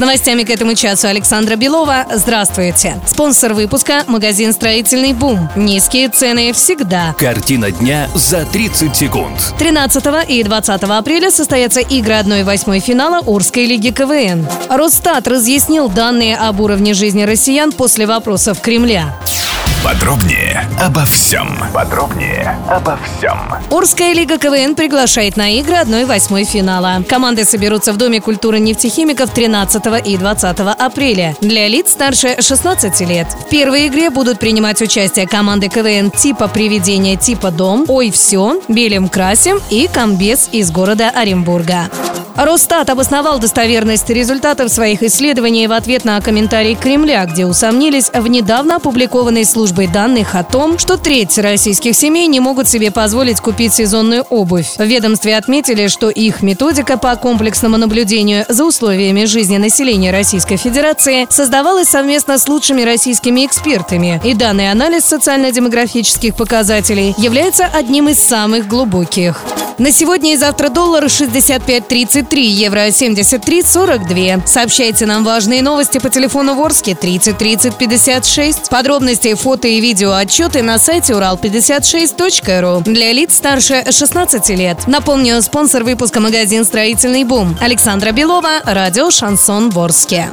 С новостями к этому часу Александра Белова. Здравствуйте. Спонсор выпуска – магазин «Строительный бум». Низкие цены всегда. Картина дня за 30 секунд. 13 и 20 апреля состоятся игры 1-8 финала Орской лиги КВН. Росстат разъяснил данные об уровне жизни россиян после вопросов Кремля. Подробнее обо всем. Подробнее обо всем. Орская лига КВН приглашает на игры 1-8 финала. Команды соберутся в Доме культуры нефтехимиков 13 и 20 апреля. Для лиц старше 16 лет. В первой игре будут принимать участие команды КВН типа «Привидение», типа «Дом», «Ой, все», «Белим красим» и «Комбез» из города Оренбурга. Росстат обосновал достоверность результатов своих исследований в ответ на комментарий Кремля, где усомнились в недавно опубликованной службой данных о том, что треть российских семей не могут себе позволить купить сезонную обувь. В ведомстве отметили, что их методика по комплексному наблюдению за условиями жизни населения Российской Федерации создавалась совместно с лучшими российскими экспертами, и данный анализ социально-демографических показателей является одним из самых глубоких. На сегодня и завтра доллар 65.33, евро 73.42. Сообщайте нам важные новости по телефону Ворске 30 30 56. Подробности, фото и видео отчеты на сайте урал56.ру для лиц старше 16 лет. Напомню, спонсор выпуска магазин «Строительный бум». Александра Белова, радио «Шансон Ворске».